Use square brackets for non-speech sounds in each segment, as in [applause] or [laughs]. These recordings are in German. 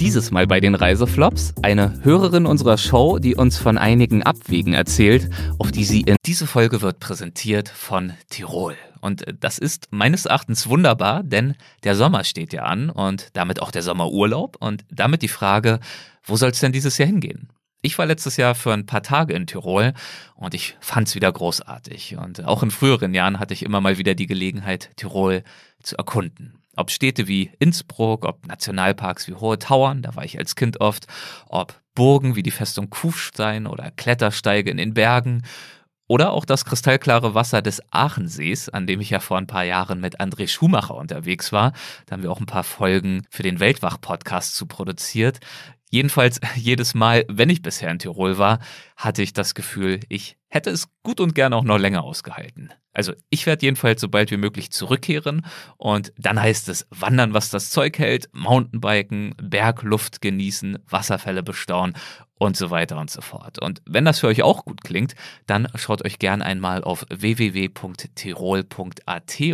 Dieses Mal bei den Reiseflops eine Hörerin unserer Show, die uns von einigen Abwegen erzählt, auf die sie in diese Folge wird präsentiert von Tirol. Und das ist meines Erachtens wunderbar, denn der Sommer steht ja an und damit auch der Sommerurlaub und damit die Frage, wo soll es denn dieses Jahr hingehen? Ich war letztes Jahr für ein paar Tage in Tirol und ich fand's wieder großartig. Und auch in früheren Jahren hatte ich immer mal wieder die Gelegenheit, Tirol zu erkunden. Ob Städte wie Innsbruck, ob Nationalparks wie Hohe Tauern, da war ich als Kind oft, ob Burgen wie die Festung Kufstein oder Klettersteige in den Bergen oder auch das kristallklare Wasser des Aachensees, an dem ich ja vor ein paar Jahren mit André Schumacher unterwegs war. Da haben wir auch ein paar Folgen für den Weltwach-Podcast zu produziert. Jedenfalls [laughs] jedes Mal, wenn ich bisher in Tirol war, hatte ich das Gefühl, ich hätte es gut und gern auch noch länger ausgehalten. Also ich werde jedenfalls so bald wie möglich zurückkehren und dann heißt es wandern, was das Zeug hält, Mountainbiken, Bergluft genießen, Wasserfälle bestaunen und so weiter und so fort. Und wenn das für euch auch gut klingt, dann schaut euch gern einmal auf www.tirol.at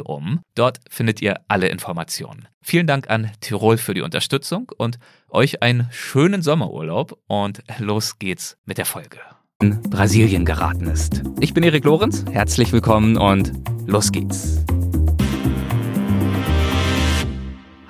um. Dort findet ihr alle Informationen. Vielen Dank an Tirol für die Unterstützung und euch einen schönen Sommerurlaub und los geht's mit der Folge. In Brasilien geraten ist. Ich bin Erik Lorenz, herzlich willkommen und los geht's.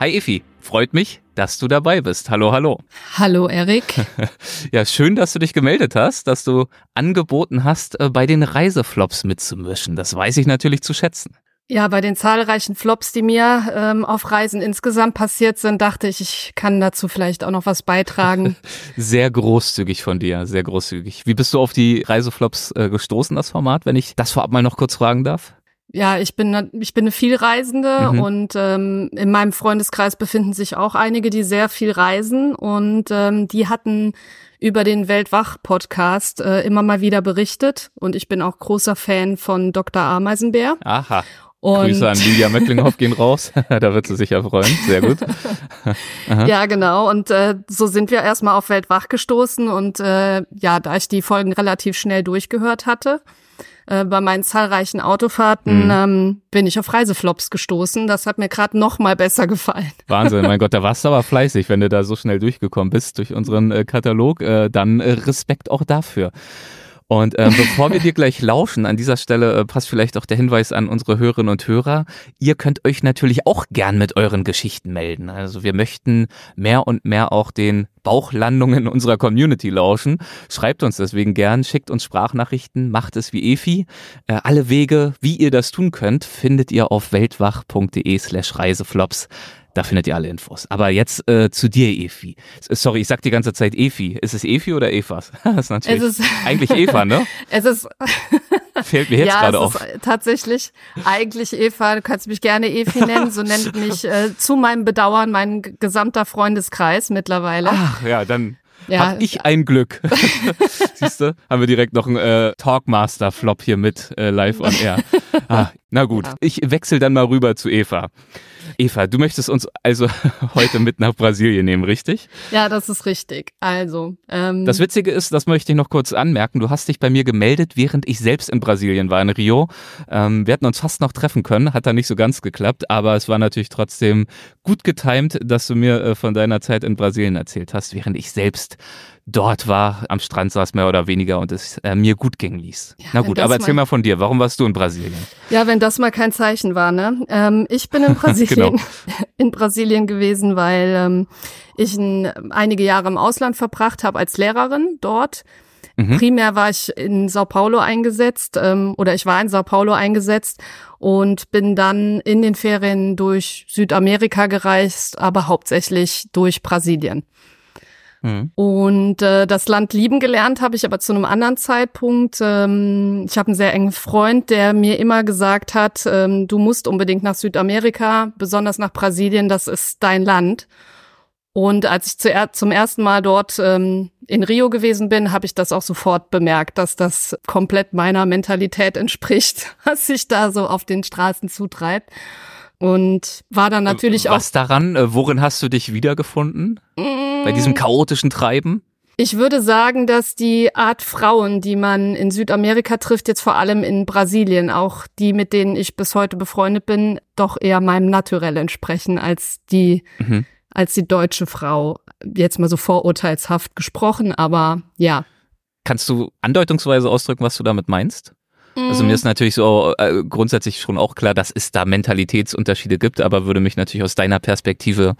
Hi Efi, freut mich, dass du dabei bist. Hallo, hallo. Hallo, Erik. [laughs] ja, schön, dass du dich gemeldet hast, dass du angeboten hast, äh, bei den Reiseflops mitzumischen. Das weiß ich natürlich zu schätzen. Ja, bei den zahlreichen Flops, die mir ähm, auf Reisen insgesamt passiert sind, dachte ich, ich kann dazu vielleicht auch noch was beitragen. [laughs] sehr großzügig von dir, sehr großzügig. Wie bist du auf die Reiseflops äh, gestoßen, das Format, wenn ich das vorab mal noch kurz fragen darf? Ja, ich bin ich bin eine Vielreisende mhm. und ähm, in meinem Freundeskreis befinden sich auch einige, die sehr viel reisen und ähm, die hatten über den Weltwach-Podcast äh, immer mal wieder berichtet und ich bin auch großer Fan von Dr. Ameisenbär. Aha. Und Grüße an Lydia Möcklinghoff gehen raus. [laughs] da wird sie sich ja freuen. Sehr gut. [laughs] ja, genau. Und äh, so sind wir erstmal auf Weltwach gestoßen. Und äh, ja, da ich die Folgen relativ schnell durchgehört hatte, äh, bei meinen zahlreichen Autofahrten mhm. ähm, bin ich auf Reiseflops gestoßen. Das hat mir gerade noch mal besser gefallen. [laughs] Wahnsinn, mein Gott, da warst du aber fleißig, wenn du da so schnell durchgekommen bist durch unseren äh, Katalog. Äh, dann äh, Respekt auch dafür. Und äh, bevor wir dir gleich lauschen, an dieser Stelle äh, passt vielleicht auch der Hinweis an unsere Hörerinnen und Hörer. Ihr könnt euch natürlich auch gern mit euren Geschichten melden. Also wir möchten mehr und mehr auch den Bauchlandungen unserer Community lauschen. Schreibt uns deswegen gern, schickt uns Sprachnachrichten, macht es wie Efi. Äh, alle Wege, wie ihr das tun könnt, findet ihr auf weltwach.de slash Reiseflops. Da findet ihr alle Infos. Aber jetzt äh, zu dir, Efi. Sorry, ich sag die ganze Zeit Efi. Ist es Efi oder Evas? [laughs] das ist natürlich es ist [laughs] eigentlich Eva, ne? Es ist [laughs] fällt mir jetzt ja, gerade auf. Tatsächlich eigentlich Eva. Du kannst mich gerne Efi nennen. So nennt mich äh, zu meinem Bedauern mein gesamter Freundeskreis mittlerweile. Ach ja, dann ja. Hab ich ein Glück. Siehst du? Haben wir direkt noch einen äh, Talkmaster-Flop hier mit äh, live on air. Ah, na gut, ja. ich wechsle dann mal rüber zu Eva. Eva, du möchtest uns also [laughs] heute mit nach Brasilien nehmen, richtig? Ja, das ist richtig. Also. Ähm, das Witzige ist, das möchte ich noch kurz anmerken, du hast dich bei mir gemeldet, während ich selbst in Brasilien war, in Rio. Ähm, wir hätten uns fast noch treffen können, hat da nicht so ganz geklappt, aber es war natürlich trotzdem gut getimt, dass du mir äh, von deiner Zeit in Brasilien erzählt hast, während ich selbst dort war, am Strand saß mehr oder weniger und es äh, mir gut gehen ließ. Ja, Na gut, aber erzähl mal, mal von dir. Warum warst du in Brasilien? Ja, wenn das mal kein Zeichen war, ne? Ähm, ich bin in [laughs] Brasilien, genau. [laughs] in Brasilien gewesen, weil ähm, ich ein, einige Jahre im Ausland verbracht habe als Lehrerin dort. Mhm. Primär war ich in Sao Paulo eingesetzt ähm, oder ich war in Sao Paulo eingesetzt und bin dann in den Ferien durch Südamerika gereist, aber hauptsächlich durch Brasilien. Mhm. Und äh, das Land lieben gelernt habe ich aber zu einem anderen Zeitpunkt. Ähm, ich habe einen sehr engen Freund, der mir immer gesagt hat, ähm, du musst unbedingt nach Südamerika, besonders nach Brasilien, das ist dein Land. Und als ich zuer zum ersten Mal dort ähm, in Rio gewesen bin, habe ich das auch sofort bemerkt, dass das komplett meiner Mentalität entspricht, [laughs] was sich da so auf den Straßen zutreibt. Und war dann natürlich Was auch. Was daran? Äh, worin hast du dich wiedergefunden? Mm. Bei diesem chaotischen Treiben? Ich würde sagen, dass die Art Frauen, die man in Südamerika trifft, jetzt vor allem in Brasilien, auch die, mit denen ich bis heute befreundet bin, doch eher meinem Naturell entsprechen als die mhm als die deutsche Frau. Jetzt mal so vorurteilshaft gesprochen, aber ja. Kannst du andeutungsweise ausdrücken, was du damit meinst? Also mir ist natürlich so äh, grundsätzlich schon auch klar, dass es da Mentalitätsunterschiede gibt, aber würde mich natürlich aus deiner Perspektive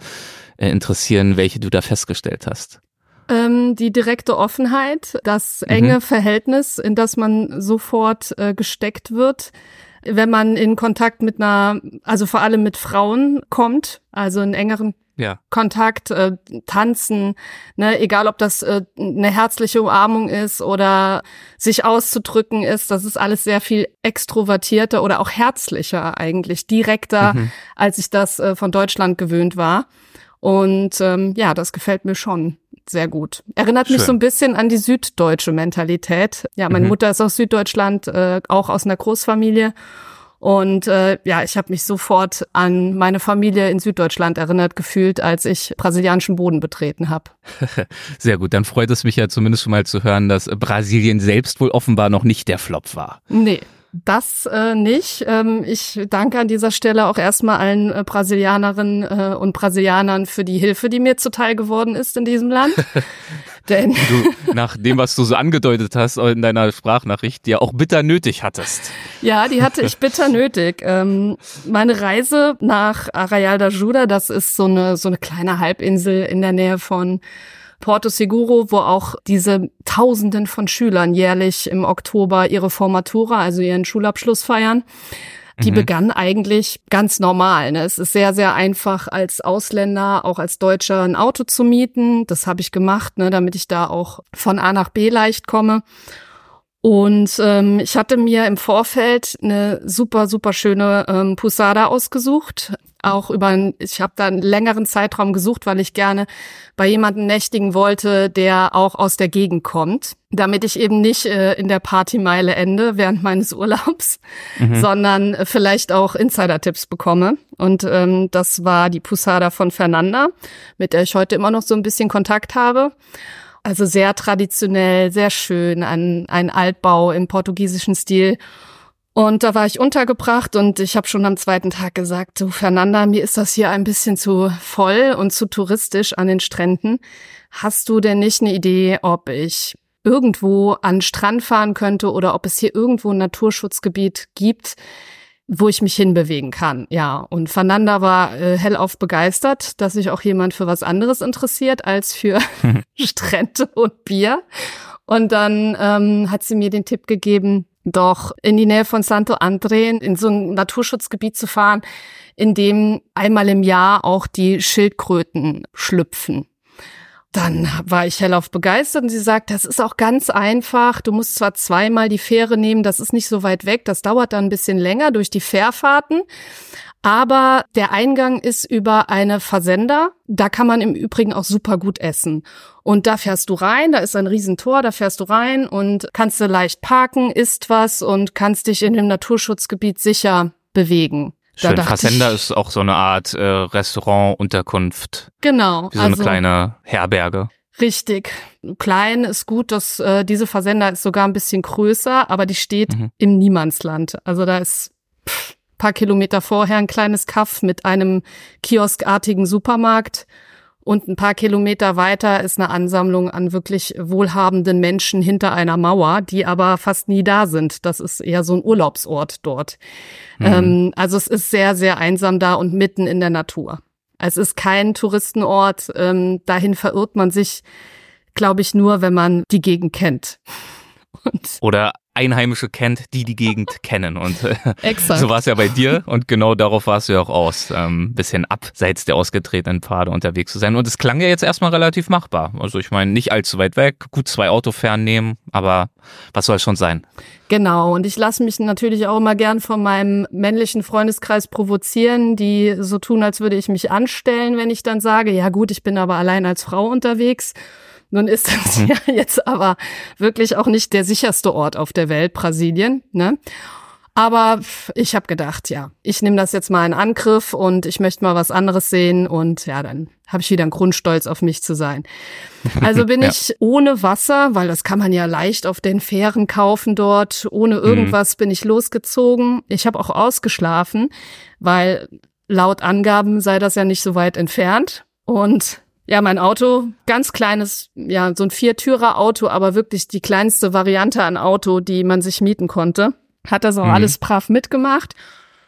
äh, interessieren, welche du da festgestellt hast. Ähm, die direkte Offenheit, das enge mhm. Verhältnis, in das man sofort äh, gesteckt wird, wenn man in Kontakt mit einer, also vor allem mit Frauen kommt, also in engeren ja. Kontakt, äh, tanzen, ne, egal ob das äh, eine herzliche Umarmung ist oder sich auszudrücken ist, das ist alles sehr viel extrovertierter oder auch herzlicher eigentlich, direkter, mhm. als ich das äh, von Deutschland gewöhnt war. Und ähm, ja, das gefällt mir schon sehr gut. Erinnert Schön. mich so ein bisschen an die süddeutsche Mentalität. Ja, meine mhm. Mutter ist aus Süddeutschland, äh, auch aus einer Großfamilie. Und äh, ja, ich habe mich sofort an meine Familie in Süddeutschland erinnert gefühlt, als ich brasilianischen Boden betreten habe. [laughs] Sehr gut, dann freut es mich ja zumindest schon mal zu hören, dass Brasilien selbst wohl offenbar noch nicht der Flop war. Nee, das äh, nicht. Ähm, ich danke an dieser Stelle auch erstmal allen äh, Brasilianerinnen äh, und Brasilianern für die Hilfe, die mir zuteil geworden ist in diesem Land. [laughs] Denn du nach dem, was du so angedeutet hast in deiner Sprachnachricht, die ja auch bitter nötig hattest. Ja, die hatte ich bitter nötig. [laughs] Ähm, meine Reise nach Arraial da Juda, das ist so eine so eine kleine Halbinsel in der Nähe von Porto Seguro, wo auch diese Tausenden von Schülern jährlich im Oktober ihre Formatura, also ihren Schulabschluss feiern. Die mhm. begann eigentlich ganz normal. Ne? Es ist sehr, sehr einfach als Ausländer, auch als Deutscher ein Auto zu mieten. Das habe ich gemacht, ne, damit ich da auch von A nach B leicht komme. Und ähm, ich hatte mir im Vorfeld eine super, super schöne ähm, Pusada ausgesucht. Auch über, ein, ich habe da einen längeren Zeitraum gesucht, weil ich gerne bei jemandem nächtigen wollte, der auch aus der Gegend kommt, damit ich eben nicht äh, in der Partymeile ende während meines [laughs] Urlaubs, mhm. sondern vielleicht auch Insider-Tipps bekomme. Und ähm, das war die Pusada von Fernanda, mit der ich heute immer noch so ein bisschen Kontakt habe. Also sehr traditionell, sehr schön, ein, ein Altbau im portugiesischen Stil. Und da war ich untergebracht und ich habe schon am zweiten Tag gesagt, du Fernanda, mir ist das hier ein bisschen zu voll und zu touristisch an den Stränden. Hast du denn nicht eine Idee, ob ich irgendwo an Strand fahren könnte oder ob es hier irgendwo ein Naturschutzgebiet gibt, wo ich mich hinbewegen kann. Ja, und Fernanda war äh, hellauf begeistert, dass sich auch jemand für was anderes interessiert als für [laughs] Strände und Bier. Und dann ähm, hat sie mir den Tipp gegeben, doch in die Nähe von Santo Andre in so ein Naturschutzgebiet zu fahren, in dem einmal im Jahr auch die Schildkröten schlüpfen. Dann war ich hellauf begeistert und sie sagt, das ist auch ganz einfach. Du musst zwar zweimal die Fähre nehmen, das ist nicht so weit weg, das dauert dann ein bisschen länger durch die Fährfahrten. Aber der Eingang ist über eine Versender. Da kann man im Übrigen auch super gut essen. Und da fährst du rein, da ist ein Riesentor, da fährst du rein und kannst du leicht parken, isst was und kannst dich in dem Naturschutzgebiet sicher bewegen. Schön. Fassenda ist auch so eine Art äh, Restaurant-Unterkunft. Genau. Wie so eine also, kleine Herberge. Richtig. Klein ist gut, dass äh, diese Versender ist sogar ein bisschen größer, aber die steht mhm. im Niemandsland. Also da ist pff, paar Kilometer vorher ein kleines Kaff mit einem kioskartigen Supermarkt und ein paar Kilometer weiter ist eine Ansammlung an wirklich wohlhabenden Menschen hinter einer Mauer, die aber fast nie da sind. Das ist eher so ein Urlaubsort dort. Mhm. Ähm, also es ist sehr, sehr einsam da und mitten in der Natur. Es ist kein Touristenort. Ähm, dahin verirrt man sich, glaube ich, nur, wenn man die Gegend kennt. [laughs] Und Oder Einheimische kennt, die die Gegend [laughs] kennen. Und äh, so war es ja bei dir und genau darauf warst du ja auch aus, ähm, bisschen abseits der ausgetretenen Pfade unterwegs zu sein. Und es klang ja jetzt erstmal relativ machbar. Also ich meine, nicht allzu weit weg, gut zwei Autofern nehmen, aber was soll es schon sein? Genau, und ich lasse mich natürlich auch immer gern von meinem männlichen Freundeskreis provozieren, die so tun, als würde ich mich anstellen, wenn ich dann sage, ja gut, ich bin aber allein als Frau unterwegs. Nun ist das mhm. ja jetzt aber wirklich auch nicht der sicherste Ort auf der Welt, Brasilien. Ne? Aber ich habe gedacht, ja, ich nehme das jetzt mal in Angriff und ich möchte mal was anderes sehen und ja, dann habe ich wieder einen Grund, stolz auf mich zu sein. Also bin [laughs] ja. ich ohne Wasser, weil das kann man ja leicht auf den Fähren kaufen dort. Ohne mhm. irgendwas mhm. bin ich losgezogen. Ich habe auch ausgeschlafen, weil laut Angaben sei das ja nicht so weit entfernt. Und ja, mein Auto, ganz kleines, ja, so ein Viertürer-Auto, aber wirklich die kleinste Variante an Auto, die man sich mieten konnte. Hat das auch mhm. alles brav mitgemacht.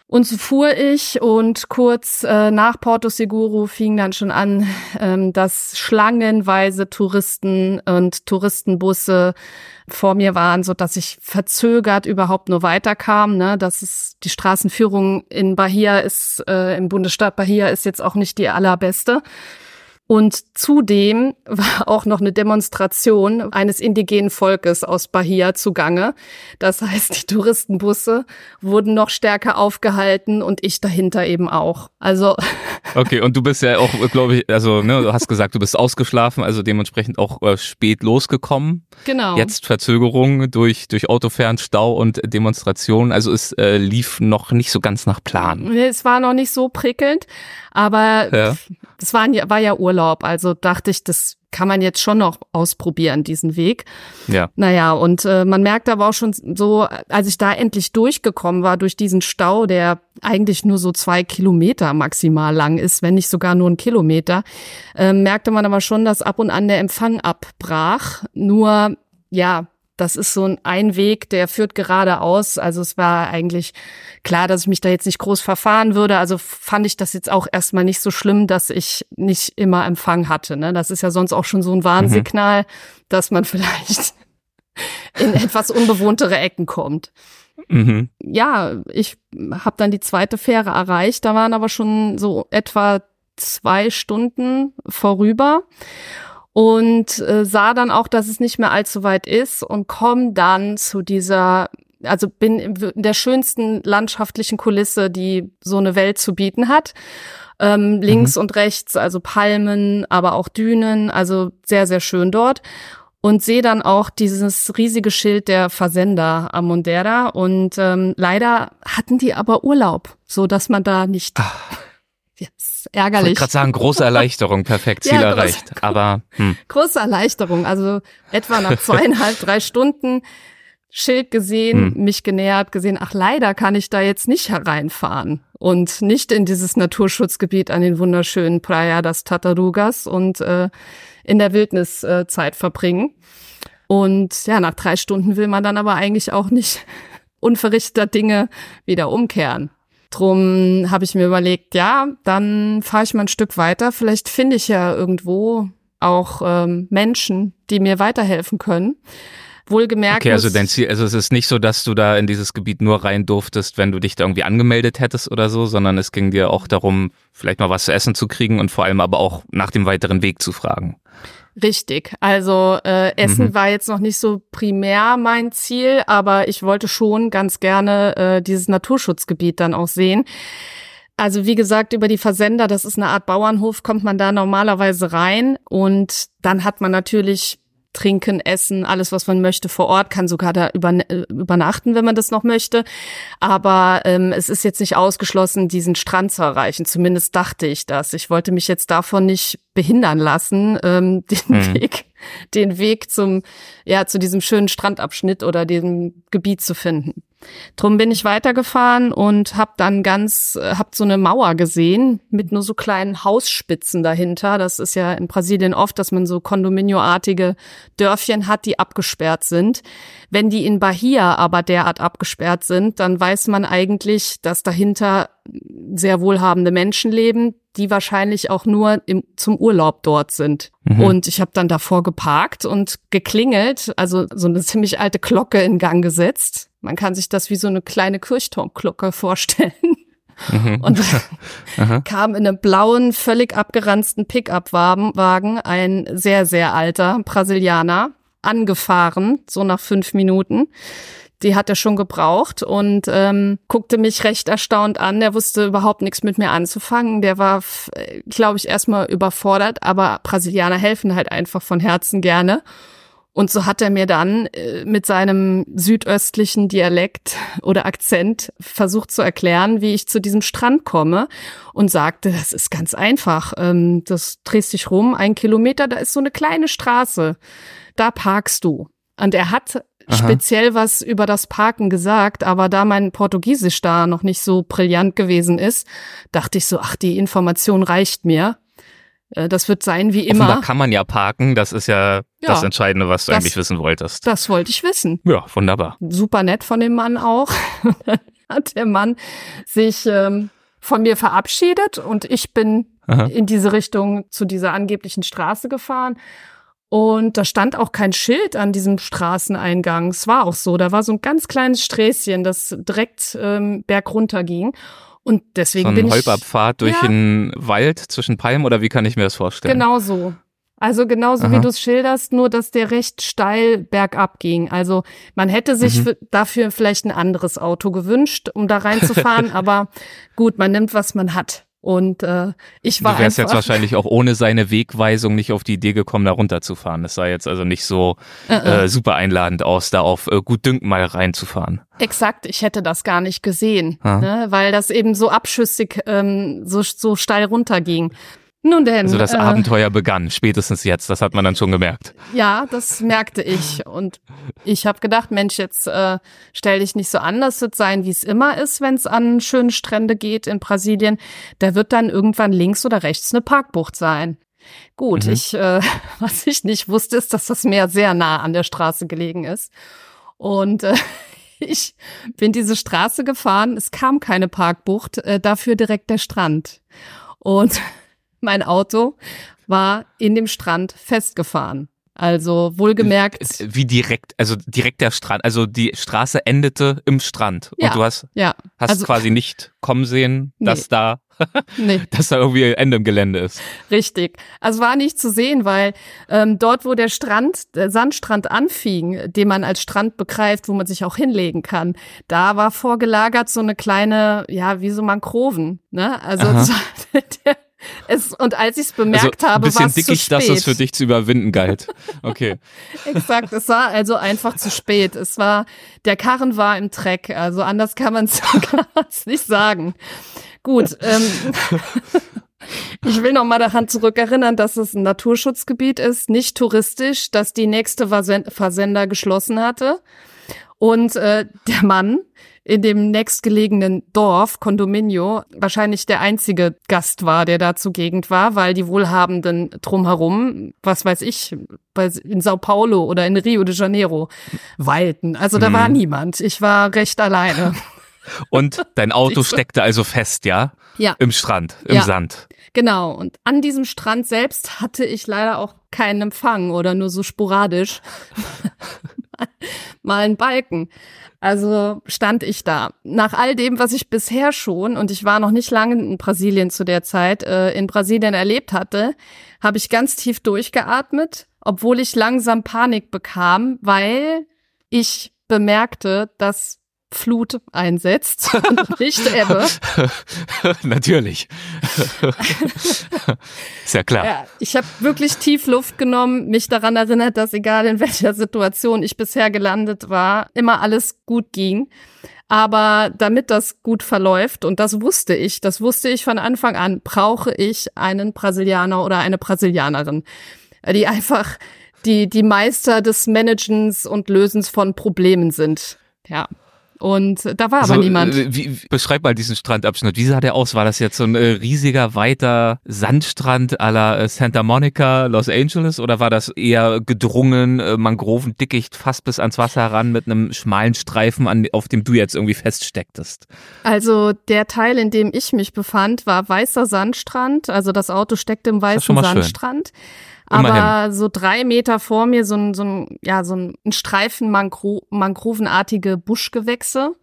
Und so fuhr ich und kurz äh, nach Porto Seguro fing dann schon an, ähm, dass schlangenweise Touristen und Touristenbusse vor mir waren, so dass ich verzögert überhaupt nur weiterkam. Ne? Das ist die Straßenführung in Bahia ist äh, im Bundesstaat Bahia ist jetzt auch nicht die allerbeste. Und zudem war auch noch eine Demonstration eines indigenen Volkes aus Bahia zugange. Das heißt, die Touristenbusse wurden noch stärker aufgehalten und ich dahinter eben auch. Also. [laughs] Okay, und du bist ja auch, glaube ich, also ne, du hast gesagt, du bist ausgeschlafen, also dementsprechend auch äh, spät losgekommen. Genau. Jetzt Verzögerung durch, durch Autofern, Stau und Demonstrationen. Also es äh, lief noch nicht so ganz nach Plan. Es war noch nicht so prickelnd, aber ja. das war, war ja Urlaub, also dachte ich, das kann man jetzt schon noch ausprobieren, diesen Weg. Ja. Naja, und äh, man merkt aber auch schon so, als ich da endlich durchgekommen war durch diesen Stau, der eigentlich nur so zwei Kilometer maximal lang ist, wenn nicht sogar nur ein Kilometer, äh, merkte man aber schon, dass ab und an der Empfang abbrach. Nur, ja, das ist so ein Weg, der führt geradeaus. Also es war eigentlich klar, dass ich mich da jetzt nicht groß verfahren würde. Also fand ich das jetzt auch erstmal nicht so schlimm, dass ich nicht immer Empfang hatte. Ne? Das ist ja sonst auch schon so ein Warnsignal, mhm. dass man [laughs] vielleicht in etwas unbewohntere Ecken kommt. Mhm. Ja, ich habe dann die zweite Fähre erreicht. Da waren aber schon so etwa zwei Stunden vorüber und äh, sah dann auch, dass es nicht mehr allzu weit ist und komm dann zu dieser, also bin in der schönsten landschaftlichen Kulisse, die so eine Welt zu bieten hat. Ähm, links mhm. und rechts, also Palmen, aber auch Dünen, also sehr, sehr schön dort. Und sehe dann auch dieses riesige Schild der Versender am Mondera. Und ähm, leider hatten die aber Urlaub, so dass man da nicht [laughs] Ach Yes, ärgerlich. Ich wollte gerade sagen, große Erleichterung, perfekt, [laughs] Ziel ja, erreicht. Groß, Aber hm. große Erleichterung, also etwa nach [laughs] zweieinhalb, drei Stunden Schild gesehen, hm. mich genähert, gesehen, ach leider kann ich da jetzt nicht hereinfahren und nicht in dieses Naturschutzgebiet an den wunderschönen Praia das Tatarugas und äh, in der Wildnis äh, Zeit verbringen. Und ja, nach drei Stunden will man dann aber eigentlich auch nicht [laughs] unverrichteter Dinge wieder umkehren. Drum habe ich mir überlegt, ja, dann fahre ich mal ein Stück weiter. Vielleicht finde ich ja irgendwo auch ähm, Menschen, die mir weiterhelfen können. Wohlgemerkt. Okay, also dein Ziel, also es ist nicht so, dass du da in dieses Gebiet nur rein durftest, wenn du dich da irgendwie angemeldet hättest oder so, sondern es ging dir auch darum, vielleicht mal was zu essen zu kriegen und vor allem aber auch nach dem weiteren Weg zu fragen. Richtig. Also äh, Essen mhm. war jetzt noch nicht so primär mein Ziel, aber ich wollte schon ganz gerne äh, dieses Naturschutzgebiet dann auch sehen. Also wie gesagt, über die Versender, das ist eine Art Bauernhof, kommt man da normalerweise rein und dann hat man natürlich trinken, essen, alles, was man möchte vor Ort, kann sogar da übernachten, wenn man das noch möchte. Aber ähm, es ist jetzt nicht ausgeschlossen, diesen Strand zu erreichen. Zumindest dachte ich das. Ich wollte mich jetzt davon nicht behindern lassen, ähm, [laughs] den mhm. Weg, [laughs] den Weg zum, ja, zu diesem schönen Strandabschnitt oder dem Gebiet zu finden. Drum bin ich weitergefahren und habe dann ganz, äh, hab so eine Mauer gesehen mit nur so kleinen Hausspitzen dahinter. Das ist ja in Brasilien oft, dass man so kondominioartige Dörfchen hat, die abgesperrt sind. Wenn die in Bahia aber derart abgesperrt sind, dann weiß man eigentlich, dass dahinter sehr wohlhabende Menschen leben, die wahrscheinlich auch nur im, zum Urlaub dort sind. Mhm. Und ich habe dann davor geparkt und geklingelt, also so eine ziemlich alte Glocke in Gang gesetzt. Man kann sich das wie so eine kleine Kirchturmglocke [laughs] vorstellen. Mhm. Und [laughs] kam in einem blauen, völlig abgeranzten Pickup-Wagen ein sehr, sehr alter Brasilianer angefahren, so nach fünf Minuten die hat er schon gebraucht und ähm, guckte mich recht erstaunt an. Der wusste überhaupt nichts mit mir anzufangen. Der war, glaube ich, erstmal überfordert, aber Brasilianer helfen halt einfach von Herzen gerne. Und so hat er mir dann äh, mit seinem südöstlichen Dialekt oder Akzent versucht zu erklären, wie ich zu diesem Strand komme und sagte, das ist ganz einfach. Ähm, das drehst dich rum, ein Kilometer, da ist so eine kleine Straße. Da parkst du. Und er hat Aha. speziell was über das Parken gesagt, aber da mein Portugiesisch da noch nicht so brillant gewesen ist, dachte ich so, ach, die Information reicht mir. Äh, das wird sein wie immer. Da kann man ja parken. Das ist ja, ja das Entscheidende, was du das, eigentlich wissen wolltest. Das wollte ich wissen. Ja, wunderbar. Super nett von dem Mann auch. [laughs] hat der Mann sich ähm, von mir verabschiedet und ich bin Aha. in diese Richtung zu dieser angeblichen Straße gefahren. Und da stand auch kein Schild an diesem Straßeneingang. Es war auch so. Da war so ein ganz kleines Sträßchen, das direkt ähm, bergunter ging. Und deswegen so ein bin ich. Holperpfad durch ja, den Wald zwischen Palmen oder wie kann ich mir das vorstellen? Genau so. Also genauso Aha. wie du es schilderst, nur dass der recht steil bergab ging. Also man hätte sich mhm. dafür vielleicht ein anderes Auto gewünscht, um da reinzufahren, [laughs] aber gut, man nimmt, was man hat. Und äh, ich war Du wärst jetzt [laughs] wahrscheinlich auch ohne seine Wegweisung nicht auf die Idee gekommen, da runterzufahren. Das sah jetzt also nicht so uh -uh. Äh, super einladend aus, da auf äh, gut Dünken mal reinzufahren. Exakt, ich hätte das gar nicht gesehen, ne, weil das eben so abschüssig ähm, so, so steil runterging. Nun denn. Also das äh, Abenteuer begann, spätestens jetzt, das hat man dann schon gemerkt. Ja, das merkte ich. Und ich habe gedacht, Mensch, jetzt äh, stell dich nicht so an, das wird sein, wie es immer ist, wenn es an schönen Strände geht in Brasilien. Da wird dann irgendwann links oder rechts eine Parkbucht sein. Gut, mhm. ich, äh, [laughs] was ich nicht wusste, ist, dass das Meer sehr nah an der Straße gelegen ist. Und äh, [laughs] ich bin diese Straße gefahren, es kam keine Parkbucht, äh, dafür direkt der Strand. Und mein Auto war in dem Strand festgefahren. Also wohlgemerkt. Wie direkt, also direkt der Strand, also die Straße endete im Strand. Ja, und du hast, ja. hast also, quasi nicht kommen sehen, dass nee. da [laughs] nee. dass da irgendwie Ende im Gelände ist. Richtig. Also war nicht zu sehen, weil ähm, dort, wo der Strand, der Sandstrand anfing, den man als Strand begreift, wo man sich auch hinlegen kann, da war vorgelagert so eine kleine, ja, wie so Mangroven. Ne? Also [laughs] der, es, und als ich es bemerkt also, habe, war es zu spät. dass es für dich zu überwinden galt. Okay. [laughs] Exakt, es war also einfach zu spät. Es war, der Karren war im Dreck, also anders kann man es [laughs] nicht sagen. Gut, ähm, [laughs] ich will noch mal daran zurückerinnern, dass es ein Naturschutzgebiet ist, nicht touristisch, dass die nächste Versender geschlossen hatte. Und äh, der Mann, in dem nächstgelegenen Dorf, Condominio, wahrscheinlich der einzige Gast war, der da zugegend war, weil die Wohlhabenden drumherum, was weiß ich, in Sao Paulo oder in Rio de Janeiro weilten. Also da mhm. war niemand. Ich war recht alleine. [laughs] [laughs] Und dein Auto steckte also fest, ja? Ja. Im Strand, im ja. Sand. Genau. Und an diesem Strand selbst hatte ich leider auch keinen Empfang oder nur so sporadisch [laughs] [laughs] mal einen Balken. Also stand ich da. Nach all dem, was ich bisher schon, und ich war noch nicht lange in Brasilien zu der Zeit, äh, in Brasilien erlebt hatte, habe ich ganz tief durchgeatmet, obwohl ich langsam Panik bekam, weil ich bemerkte, dass Flut einsetzt [laughs] und nicht Ebbe. [laughs] Natürlich. Ist ja klar. Ja, ich habe wirklich tief Luft genommen, mich daran erinnert, dass egal in welcher Situation ich bisher gelandet war, immer alles gut ging. Aber damit das gut verläuft, und das wusste ich, das wusste ich von Anfang an, brauche ich einen Brasilianer oder eine Brasilianerin, die einfach die, die Meister des Managens und Lösens von Problemen sind. Ja. Und da war also, aber niemand. Äh, wie, beschreib mal diesen Strandabschnitt. Wie sah der aus? War das jetzt so ein äh, riesiger, weiter Sandstrand à la äh, Santa Monica, Los Angeles? Oder war das eher gedrungen, Mangrovendickicht fast bis ans Wasser heran mit einem schmalen Streifen, an, auf dem du jetzt irgendwie feststecktest? Also der Teil, in dem ich mich befand, war weißer Sandstrand. Also das Auto steckte im weißen Sandstrand. Schön. Immerhin. Aber so drei Meter vor mir so ein, so ein, ja, so ein Streifen Mangro mangrovenartige Buschgewächse.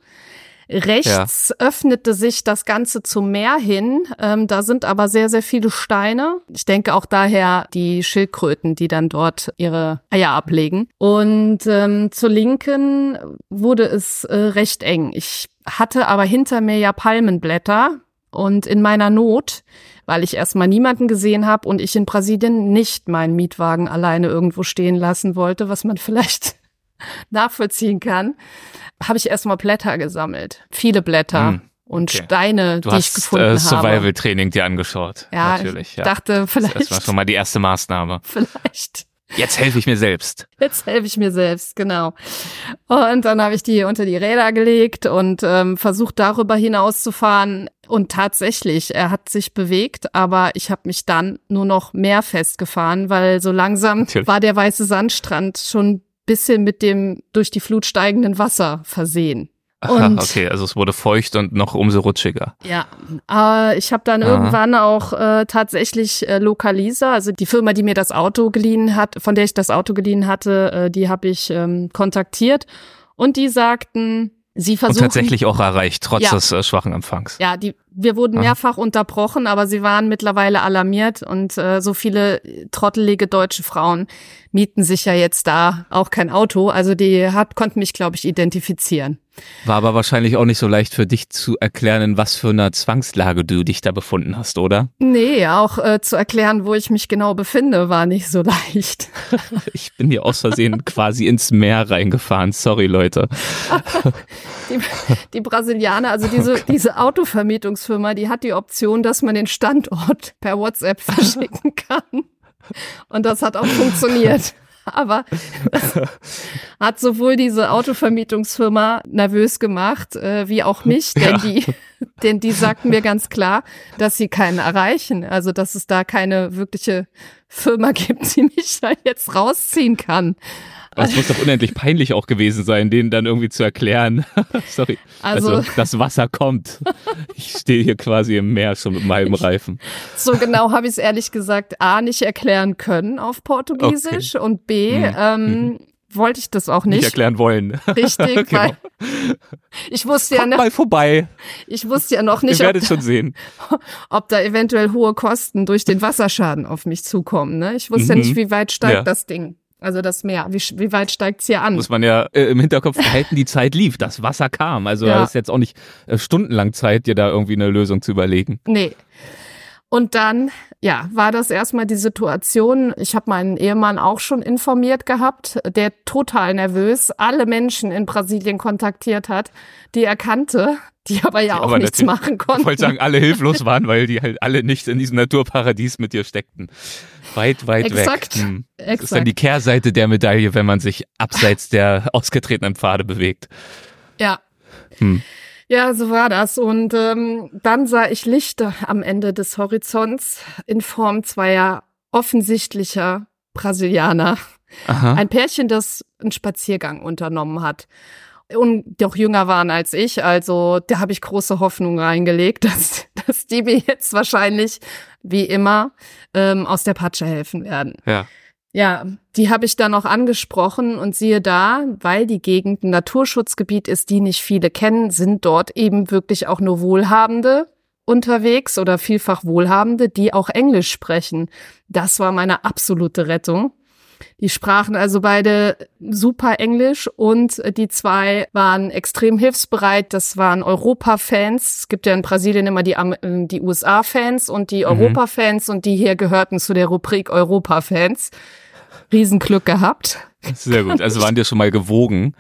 Rechts ja. öffnete sich das Ganze zum Meer hin. Ähm, da sind aber sehr, sehr viele Steine. Ich denke auch daher die Schildkröten, die dann dort ihre Eier ablegen. Und ähm, zur Linken wurde es äh, recht eng. Ich hatte aber hinter mir ja Palmenblätter. Und in meiner Not weil ich erstmal niemanden gesehen habe und ich in Brasilien nicht meinen Mietwagen alleine irgendwo stehen lassen wollte, was man [laughs] vielleicht nachvollziehen kann, habe ich erstmal Blätter gesammelt. Viele Blätter. Hm. Und okay. Steine, du die ich gefunden äh, Survival habe. Survival-Training dir angeschaut. Ja, natürlich. Ja. dachte vielleicht. Das war schon mal die erste Maßnahme. [laughs] Vielleicht Jetzt helfe ich mir selbst. Jetzt helfe ich mir selbst, genau. Und dann habe ich die unter die Räder gelegt und ähm, versucht darüber hinauszufahren. Und tatsächlich, er hat sich bewegt, aber ich habe mich dann nur noch mehr festgefahren, weil so langsam Natürlich. war der weiße Sandstrand schon bisschen mit dem durch die Flut steigenden Wasser versehen. Und, okay, also es wurde feucht und noch umso rutschiger. Ja, äh, ich habe dann Aha. irgendwann auch äh, tatsächlich äh, Localiza, also die Firma, die mir das Auto geliehen hat, von der ich das Auto geliehen hatte, äh, die habe ich ähm, kontaktiert und die sagten, sie versuchen und tatsächlich auch erreicht trotz ja, des äh, schwachen Empfangs. Ja, die wir wurden mehrfach unterbrochen, aber sie waren mittlerweile alarmiert und äh, so viele trottelige deutsche Frauen mieten sich ja jetzt da auch kein Auto. Also die hat, konnten mich, glaube ich, identifizieren. War aber wahrscheinlich auch nicht so leicht für dich zu erklären, in was für einer Zwangslage du dich da befunden hast, oder? Nee, auch äh, zu erklären, wo ich mich genau befinde, war nicht so [laughs] leicht. [laughs] ich bin hier aus Versehen [laughs] quasi ins Meer reingefahren. Sorry, Leute. die, die Brasilianer, also diese, oh diese Autovermietungsfirma, die hat die Option, dass man den Standort [laughs] per WhatsApp verschicken kann. Und das hat auch funktioniert. [laughs] Aber das hat sowohl diese Autovermietungsfirma nervös gemacht, äh, wie auch mich, denn ja. die, denn die sagten mir ganz klar, dass sie keinen erreichen. Also, dass es da keine wirkliche Firma gibt, die mich da jetzt rausziehen kann. Aber es muss doch unendlich peinlich auch gewesen sein, denen dann irgendwie zu erklären. [laughs] Sorry. Also, also, das Wasser kommt. Ich stehe hier quasi im Meer schon mit meinem Reifen. So genau habe ich es ehrlich gesagt A nicht erklären können auf Portugiesisch okay. und B mhm. ähm, mhm. wollte ich das auch nicht. Nicht erklären wollen. Richtig, [laughs] genau. weil ich wusste Kommt ja noch, mal vorbei. Ich wusste ja noch nicht, Ihr werdet ob, schon sehen. [laughs] ob da eventuell hohe Kosten durch den Wasserschaden auf mich zukommen. Ne? Ich wusste mhm. ja nicht, wie weit steigt ja. das Ding. Also das Meer, wie, wie weit steigt's hier an? Muss man ja äh, im Hinterkopf behalten, die Zeit lief, das Wasser kam. Also ja. ist jetzt auch nicht äh, stundenlang Zeit, dir da irgendwie eine Lösung zu überlegen. Nee. Und dann, ja, war das erstmal die Situation. Ich habe meinen Ehemann auch schon informiert gehabt, der total nervös alle Menschen in Brasilien kontaktiert hat, die er kannte, die aber ja die auch aber nichts machen konnten. [laughs] Ich wollte sagen, alle hilflos waren, weil die halt alle nicht in diesem Naturparadies mit dir steckten. Weit, weit Exakt. weg. Hm. Exakt. Das ist dann die Kehrseite der Medaille, wenn man sich abseits der ausgetretenen Pfade bewegt. Ja. Hm. Ja, so war das. Und ähm, dann sah ich Lichter am Ende des Horizonts in Form zweier offensichtlicher Brasilianer. Aha. Ein Pärchen, das einen Spaziergang unternommen hat und doch jünger waren als ich. Also da habe ich große Hoffnung reingelegt, [laughs] dass, dass die mir jetzt wahrscheinlich, wie immer, ähm, aus der Patsche helfen werden. Ja. Ja, die habe ich dann auch angesprochen und siehe da, weil die Gegend ein Naturschutzgebiet ist, die nicht viele kennen, sind dort eben wirklich auch nur Wohlhabende unterwegs oder vielfach Wohlhabende, die auch Englisch sprechen. Das war meine absolute Rettung. Die sprachen also beide super Englisch und die zwei waren extrem hilfsbereit. Das waren Europa-Fans. Es gibt ja in Brasilien immer die, die USA-Fans und die mhm. Europa-Fans und die hier gehörten zu der Rubrik Europa-Fans. Riesenglück gehabt. Sehr gut. Also waren dir schon mal gewogen.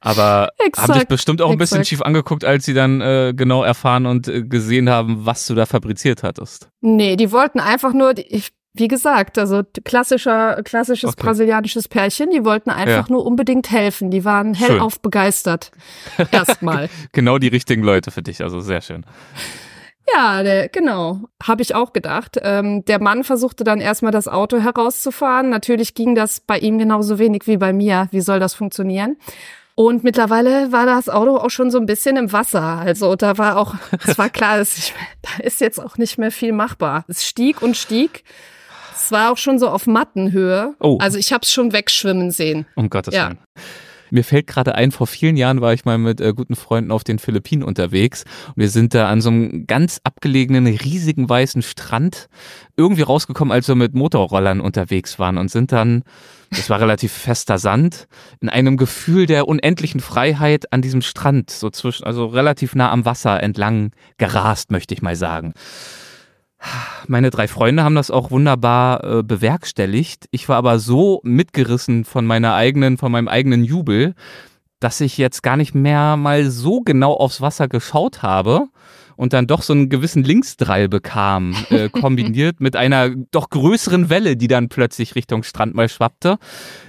Aber exakt, haben dich bestimmt auch ein bisschen exakt. schief angeguckt, als sie dann äh, genau erfahren und äh, gesehen haben, was du da fabriziert hattest. Nee, die wollten einfach nur, ich wie gesagt, also klassischer, klassisches okay. brasilianisches Pärchen, die wollten einfach ja. nur unbedingt helfen. Die waren hellauf schön. begeistert. Erstmal. [laughs] genau die richtigen Leute für dich, also sehr schön. Ja, der, genau. Habe ich auch gedacht. Ähm, der Mann versuchte dann erstmal das Auto herauszufahren. Natürlich ging das bei ihm genauso wenig wie bei mir. Wie soll das funktionieren? Und mittlerweile war das Auto auch schon so ein bisschen im Wasser. Also da war auch, es war klar, dass da ist jetzt auch nicht mehr viel machbar. Es stieg und stieg. Es war auch schon so auf Mattenhöhe. Oh. Also ich habe es schon wegschwimmen sehen. Um Gottes ja. Mir fällt gerade ein, vor vielen Jahren war ich mal mit äh, guten Freunden auf den Philippinen unterwegs und wir sind da an so einem ganz abgelegenen, riesigen weißen Strand irgendwie rausgekommen, als wir mit Motorrollern unterwegs waren und sind dann, das war relativ fester Sand, in einem Gefühl der unendlichen Freiheit an diesem Strand, so zwischen, also relativ nah am Wasser entlang gerast, möchte ich mal sagen. Meine drei Freunde haben das auch wunderbar äh, bewerkstelligt. Ich war aber so mitgerissen von meiner eigenen, von meinem eigenen Jubel, dass ich jetzt gar nicht mehr mal so genau aufs Wasser geschaut habe und dann doch so einen gewissen Linksdrall bekam, äh, [laughs] kombiniert mit einer doch größeren Welle, die dann plötzlich Richtung Strand mal schwappte,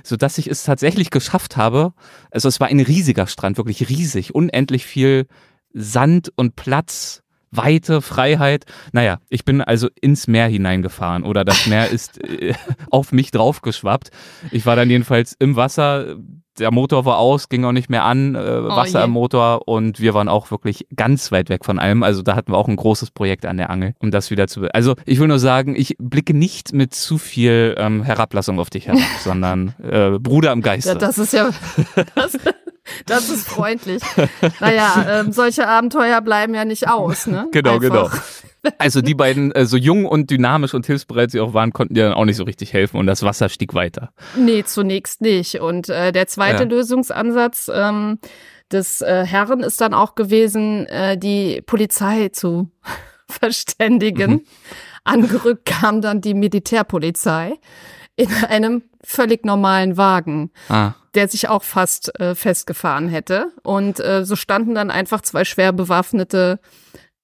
so dass ich es tatsächlich geschafft habe. Also es war ein riesiger Strand, wirklich riesig, unendlich viel Sand und Platz Weite, Freiheit. Naja, ich bin also ins Meer hineingefahren oder das Meer [laughs] ist äh, auf mich draufgeschwappt. Ich war dann jedenfalls im Wasser. Der Motor war aus, ging auch nicht mehr an, äh, oh Wasser oh im Motor und wir waren auch wirklich ganz weit weg von allem. Also da hatten wir auch ein großes Projekt an der Angel, um das wieder zu. Also ich will nur sagen, ich blicke nicht mit zu viel ähm, Herablassung auf dich herab, [laughs] sondern äh, Bruder im Geiste. Ja, das ist ja. [laughs] Das, das ist freundlich. Naja, ähm, solche Abenteuer bleiben ja nicht aus, ne? [laughs] Genau, Einfach. genau. Also die beiden, äh, so jung und dynamisch und hilfsbereit sie auch waren, konnten dir dann auch nicht so richtig helfen und das Wasser stieg weiter. Nee, zunächst nicht. Und äh, der zweite ja. Lösungsansatz ähm, des äh, Herren ist dann auch gewesen, äh, die Polizei zu [laughs] verständigen. Mhm. Angerückt kam dann die Militärpolizei in einem völlig normalen Wagen, ah. Der sich auch fast äh, festgefahren hätte. Und äh, so standen dann einfach zwei schwer bewaffnete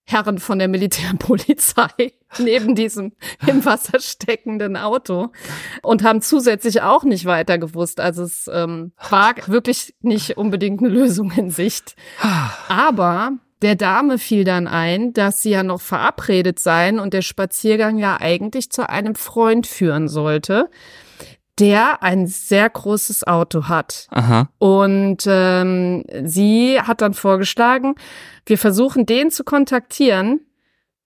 Herren von der Militärpolizei [laughs] neben diesem im Wasser steckenden Auto und haben zusätzlich auch nicht weiter gewusst. Also es ähm, war wirklich nicht unbedingt eine Lösung in Sicht. Aber der Dame fiel dann ein, dass sie ja noch verabredet seien und der Spaziergang ja eigentlich zu einem Freund führen sollte, der ein sehr großes Auto hat. Aha. Und ähm, sie hat dann vorgeschlagen, wir versuchen den zu kontaktieren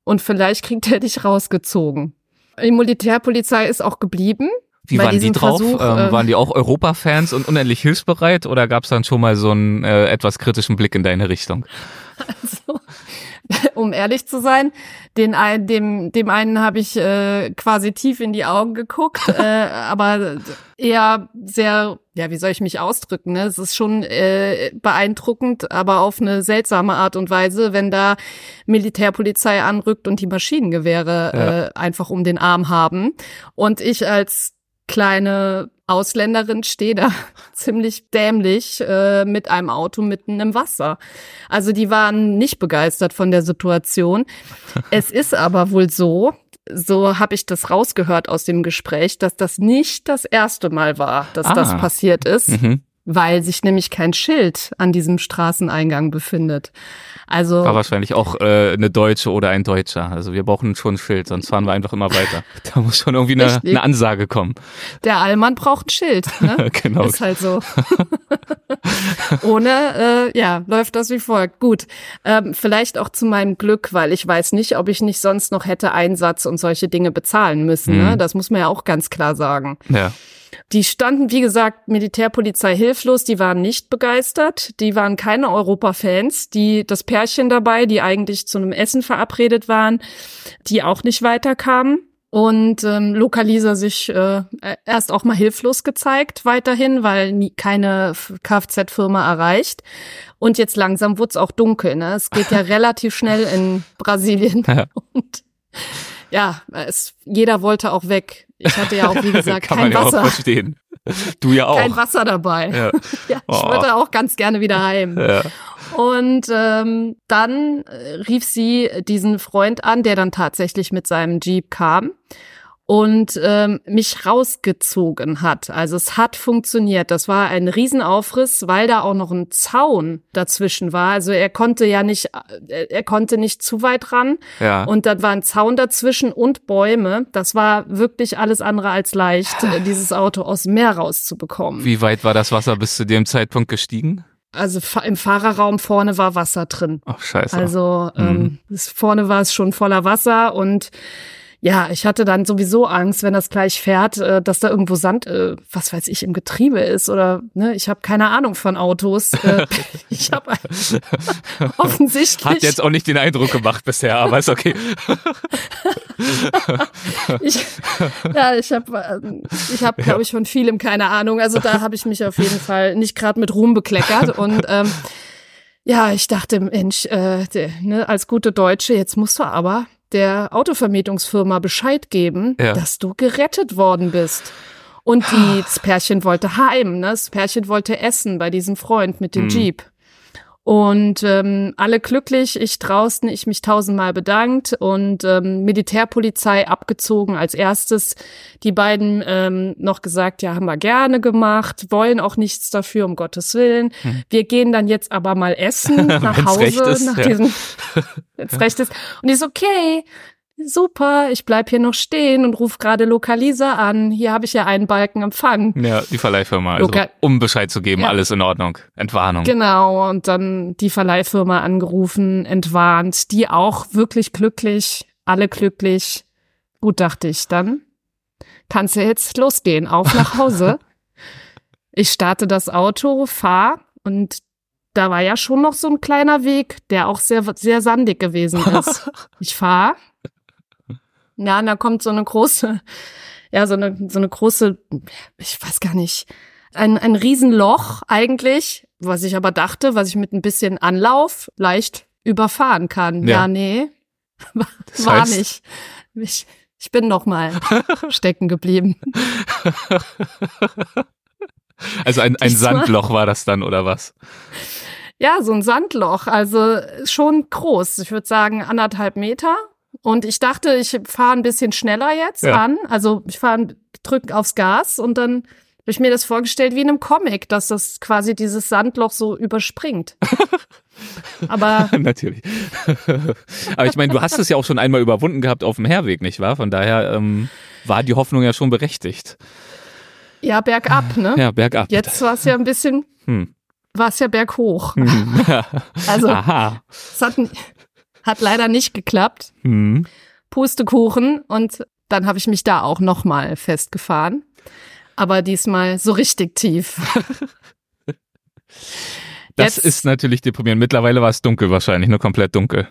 und vielleicht kriegt er dich rausgezogen. Die Militärpolizei ist auch geblieben. Wie waren die drauf? Versuch, ähm, äh, waren die auch Europa-Fans und unendlich hilfsbereit oder gab es dann schon mal so einen äh, etwas kritischen Blick in deine Richtung? [laughs] Also, [laughs] um ehrlich zu sein, den ein, dem, dem einen habe ich äh, quasi tief in die Augen geguckt, [laughs] äh, aber eher sehr, ja, wie soll ich mich ausdrücken? Ne? Es ist schon äh, beeindruckend, aber auf eine seltsame Art und Weise, wenn da Militärpolizei anrückt und die Maschinengewehre ja. äh, einfach um den Arm haben. Und ich als kleine Ausländerin stehe da [laughs] ziemlich dämlich äh, mit einem Auto mitten im Wasser. Also die waren nicht begeistert von der Situation. [laughs] es ist aber wohl so, so habe ich das rausgehört aus dem Gespräch, dass das nicht das erste Mal war, dass ah. das passiert ist. Mhm weil sich nämlich kein Schild an diesem Straßeneingang befindet. Also war wahrscheinlich auch äh, eine Deutsche oder ein Deutscher. Also wir brauchen schon ein Schild, sonst fahren wir einfach immer weiter. [laughs] Da muss schon irgendwie eine, eine Ansage kommen. Der Allmann braucht ein Schild. Ne? [laughs] genau. Ist halt so. [laughs] Ohne, äh, ja, läuft das wie folgt. Gut, ähm, vielleicht auch zu meinem Glück, weil ich weiß nicht, ob ich nicht sonst noch hätte Einsatz und solche Dinge bezahlen müssen. Ne? Mhm. Ne? Das muss man ja auch ganz klar sagen. Ja. Die standen, wie gesagt, Militärpolizei hilflos, die waren nicht begeistert, die waren keine Europa-Fans, die das Pärchen dabei, die eigentlich zu einem Essen verabredet waren, die auch nicht weiterkamen. Und ähm, Lokalisa sich äh, erst auch mal hilflos gezeigt weiterhin, weil nie, keine Kfz-Firma erreicht. Und jetzt langsam wurde es auch dunkel. Ne? Es geht ja [laughs] relativ schnell in Brasilien. Ja. [laughs] Und ja, es, jeder wollte auch weg. Ich hatte ja auch, wie gesagt, [laughs] kein Wasser. Ja auch verstehen. Du ja auch. Kein Wasser dabei. Ja. [laughs] ja ich oh. wollte auch ganz gerne wieder heim. Ja. Und ähm, dann äh, rief sie diesen Freund an, der dann tatsächlich mit seinem Jeep kam und ähm, mich rausgezogen hat. Also es hat funktioniert. Das war ein Riesenaufriss, weil da auch noch ein Zaun dazwischen war. Also er konnte ja nicht, äh, er konnte nicht zu weit ran. Ja. Und dann war ein Zaun dazwischen und Bäume. Das war wirklich alles andere als leicht, äh, dieses Auto aus dem Meer rauszubekommen. Wie weit war das Wasser bis zu dem Zeitpunkt gestiegen? Also im Fahrerraum vorne war Wasser drin. Ach scheiße. Also ähm, mhm. vorne war es schon voller Wasser und ja, ich hatte dann sowieso Angst, wenn das gleich fährt, äh, dass da irgendwo Sand, äh, was weiß ich, im Getriebe ist oder ne, ich habe keine Ahnung von Autos. Äh, [laughs] [laughs] ich habe [laughs] offensichtlich hat jetzt auch nicht den Eindruck gemacht bisher, aber ist okay. ich, ja, ich habe, ich habe, glaube ich, von vielem keine Ahnung. Also da habe ich mich auf jeden Fall nicht gerade mit Ruhm bekleckert und ähm, ja, ich dachte, Mensch, äh, ne, als gute Deutsche, jetzt musst du aber der Autovermietungsfirma Bescheid geben, ja. dass du gerettet worden bist. Und die, das Pärchen wollte heim, ne? Das Pärchen wollte essen bei diesem Freund mit dem mhm. Jeep. Und ähm, alle glücklich, ich draußen, ich mich tausendmal bedankt und ähm, Militärpolizei abgezogen als erstes. Die beiden ähm, noch gesagt, ja, haben wir gerne gemacht, wollen auch nichts dafür, um Gottes Willen. Hm. Wir gehen dann jetzt aber mal essen [laughs] nach Hause, ist, nach ja. diesem, [laughs] wenn's recht ist. Und ich so, okay, super, ich bleib hier noch stehen und ruf gerade Lokalisa an. Hier habe ich ja einen Balken Empfang. Ja, die Verleihfirma, also, Loka um Bescheid zu geben, ja. alles in Ordnung. Entwarnung. Genau, und dann die Verleihfirma angerufen, entwarnt, die auch wirklich glücklich, alle glücklich. Gut, dachte ich, dann kannst du jetzt losgehen, auf nach Hause. [laughs] ich starte das Auto, fahr und da war ja schon noch so ein kleiner Weg, der auch sehr, sehr sandig gewesen ist. [laughs] Ich fahr ja, und da kommt so eine große, [laughs] ja, so eine, so eine große, ich weiß gar nicht, ein, ein Riesenloch eigentlich, was ich aber dachte, was ich mit ein bisschen Anlauf leicht überfahren kann. Ja, ja nee, [laughs] das war heißt? nicht. Ich, ich bin noch mal [laughs] stecken geblieben. Also ein, ein Sandloch war das dann, oder was? Ja, so ein Sandloch, also schon groß. Ich würde sagen anderthalb Meter und ich dachte, ich fahre ein bisschen schneller jetzt ja. an. Also ich fahre, drück aufs Gas und dann habe ich mir das vorgestellt wie in einem Comic, dass das quasi dieses Sandloch so überspringt. [laughs] Aber natürlich. [laughs] Aber ich meine, du hast es ja auch schon einmal überwunden gehabt auf dem Herweg, nicht wahr? Von daher ähm, war die Hoffnung ja schon berechtigt. Ja, bergab, ne? Ja, bergab. Jetzt war es ja ein bisschen, hm. war es ja berghoch. Hm. [laughs] Also, Aha. es hat, hat leider nicht geklappt. Mhm. Pustekuchen. Und dann habe ich mich da auch nochmal festgefahren. Aber diesmal so richtig tief. [laughs] das Jetzt, ist natürlich deprimierend. Mittlerweile war es dunkel wahrscheinlich, nur komplett dunkel.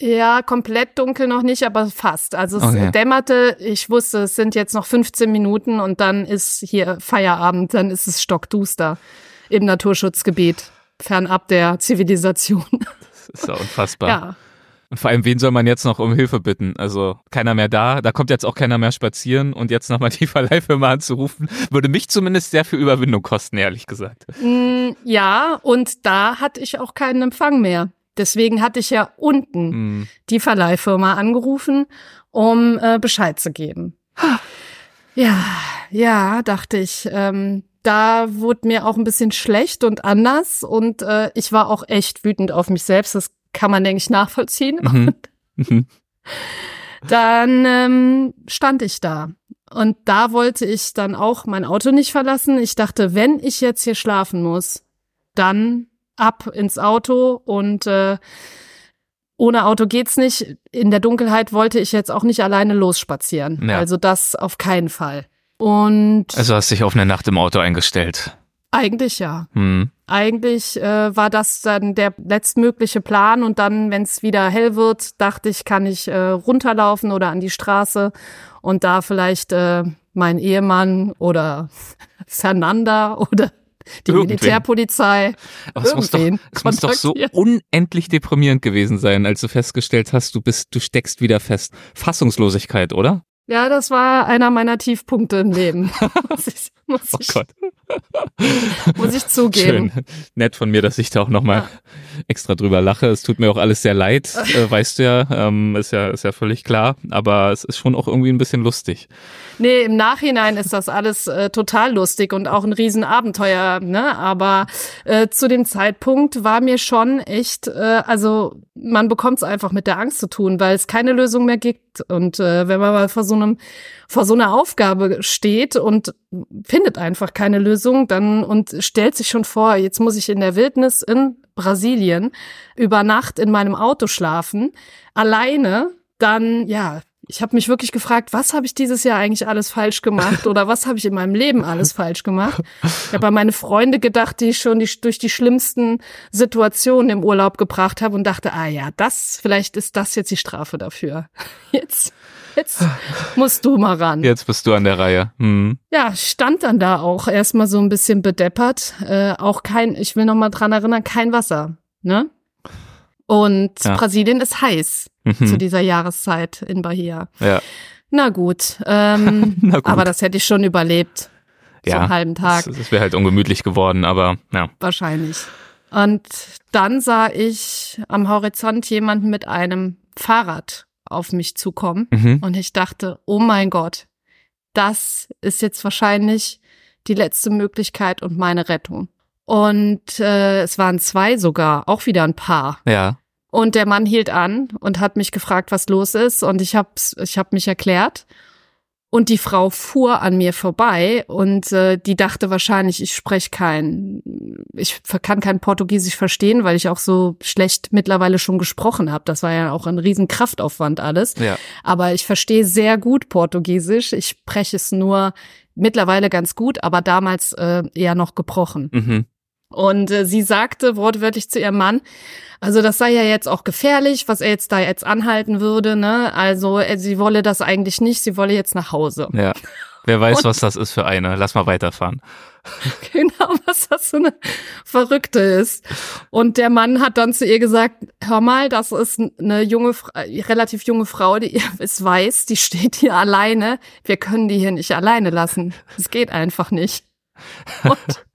Ja, komplett dunkel noch nicht, aber fast. Also es okay. dämmerte, ich wusste, es sind jetzt noch 15 Minuten und dann ist hier Feierabend, dann ist es stockduster im Naturschutzgebiet, fernab der Zivilisation. Das ist ja unfassbar. Ja. Und vor allem, wen soll man jetzt noch um Hilfe bitten? Also keiner mehr da, da kommt jetzt auch keiner mehr spazieren und jetzt nochmal [laughs] die Verleihfirma anzurufen, würde mich zumindest sehr viel Überwindung kosten, ehrlich gesagt. Mm, ja, und da hatte ich auch keinen Empfang mehr. Deswegen hatte ich ja unten mm. die Verleihfirma angerufen, um äh, Bescheid zu geben. [sighs] Ja, ja, dachte ich. Ähm, da wurde mir auch ein bisschen schlecht und anders und äh, ich war auch echt wütend auf mich selbst. Das kann man, denke ich, nachvollziehen. Mhm. mhm. dann ähm, stand ich da. Und da wollte ich dann auch mein Auto nicht verlassen. Ich dachte, wenn ich jetzt hier schlafen muss, dann ab ins Auto und äh, ohne Auto geht's nicht. In der Dunkelheit wollte ich jetzt auch nicht alleine losspazieren. Ja. Also das auf keinen Fall. Und also hast dich auf eine Nacht im Auto eingestellt. Eigentlich ja. Hm. Eigentlich äh, war das dann der letztmögliche Plan und dann, wenn es wieder hell wird, dachte ich, kann ich äh, runterlaufen oder an die Straße und da vielleicht äh, mein Ehemann oder [laughs] Fernanda oder die Irgendwen. Militärpolizei. Aber es muss, doch, es muss doch so unendlich deprimierend gewesen sein, als du festgestellt hast, du bist, du steckst wieder fest. Fassungslosigkeit, oder? Ja, das war einer meiner Tiefpunkte im Leben. [laughs] muss ich, muss oh ich, Gott. muss ich zugeben. Schön. Nett von mir, dass ich da auch nochmal ja. extra drüber lache. Es tut mir auch alles sehr leid, äh, [laughs] weißt du ja, ähm, ist ja, ist ja völlig klar. Aber es ist schon auch irgendwie ein bisschen lustig. Nee, im Nachhinein ist das alles äh, total lustig und auch ein Riesenabenteuer, ne? Aber äh, zu dem Zeitpunkt war mir schon echt, äh, also man bekommt es einfach mit der Angst zu tun, weil es keine Lösung mehr gibt. Und äh, wenn man mal so einem vor so einer Aufgabe steht und findet einfach keine Lösung, dann und stellt sich schon vor, jetzt muss ich in der Wildnis in Brasilien über Nacht in meinem Auto schlafen, alleine, dann ja, ich habe mich wirklich gefragt, was habe ich dieses Jahr eigentlich alles falsch gemacht oder was habe ich in meinem Leben alles falsch gemacht? Ich habe an meine Freunde gedacht, die ich schon die, durch die schlimmsten Situationen im Urlaub gebracht habe und dachte, ah ja, das vielleicht ist das jetzt die Strafe dafür. [laughs] Jetzt jetzt musst du mal ran. Jetzt bist du an der Reihe. Hm. Ja, stand dann da auch erstmal so ein bisschen bedeppert. Äh, auch kein, ich will noch mal dran erinnern, kein Wasser. Ne? Und ja. Brasilien ist heiß mhm. zu dieser Jahreszeit in Bahia. Ja. Na gut, ähm, [laughs] Na gut. aber das hätte ich schon überlebt. Ja, so einen halben Tag. Das, das wäre halt ungemütlich geworden, aber ja. Wahrscheinlich. Und dann sah ich am Horizont jemanden mit einem Fahrrad auf mich zukommen. Mhm. Und ich dachte, oh mein Gott, das ist jetzt wahrscheinlich die letzte Möglichkeit und meine Rettung. Und äh, es waren zwei sogar, auch wieder ein Paar. Ja. Und der Mann hielt an und hat mich gefragt, was los ist. Und ich habe ich hab mich erklärt. Und die Frau fuhr an mir vorbei und äh, die dachte wahrscheinlich, ich spreche kein, ich kann kein Portugiesisch verstehen, weil ich auch so schlecht mittlerweile schon gesprochen habe. Das war ja auch ein riesen Kraftaufwand alles. Ja. Aber ich verstehe sehr gut Portugiesisch. Ich spreche es nur mittlerweile ganz gut, aber damals äh, eher noch gebrochen. Mhm. Und äh, sie sagte wortwörtlich zu ihrem Mann, also das sei ja jetzt auch gefährlich, was er jetzt da jetzt anhalten würde, ne? Also äh, sie wolle das eigentlich nicht, sie wolle jetzt nach Hause. Ja. Wer weiß, Und, was das ist für eine. Lass mal weiterfahren. [laughs] Genau, was das für eine Verrückte ist. Und der Mann hat dann zu ihr gesagt, hör mal, das ist eine junge, äh, relativ junge Frau, die ist [laughs] weiß, die steht hier alleine. Wir können die hier nicht alleine lassen. Es geht einfach nicht. [laughs] Und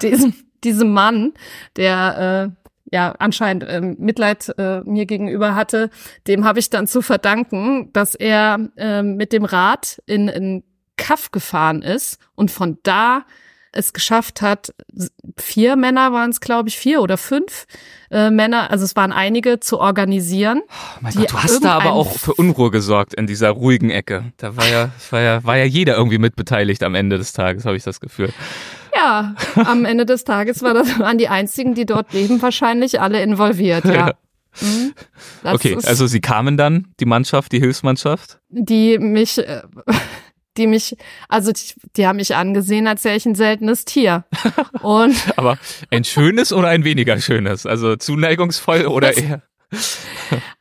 diesen, diesem Mann, der äh, ja anscheinend äh, Mitleid äh, mir gegenüber hatte, dem habe ich dann zu verdanken, dass er äh, mit dem Rad in, in Kaff gefahren ist und von da es geschafft hat, vier Männer waren es, glaube ich, vier oder fünf äh, Männer, also es waren einige, zu organisieren. Oh mein Gott, du hast da aber auch für Unruhe gesorgt in dieser ruhigen Ecke. Da war ja, war ja, war ja jeder irgendwie mitbeteiligt am Ende des Tages, habe ich das Gefühl. Ja, am Ende des Tages war das, waren die einzigen, die dort leben, wahrscheinlich alle involviert, ja. [laughs] Mhm. Okay, also sie kamen dann, die Mannschaft, die Hilfsmannschaft? Die mich, äh, die mich, also die, die haben mich angesehen, als wäre ich ein seltenes Tier. Und [laughs] Aber ein schönes oder ein weniger schönes? Also zuneigungsvoll oder eher?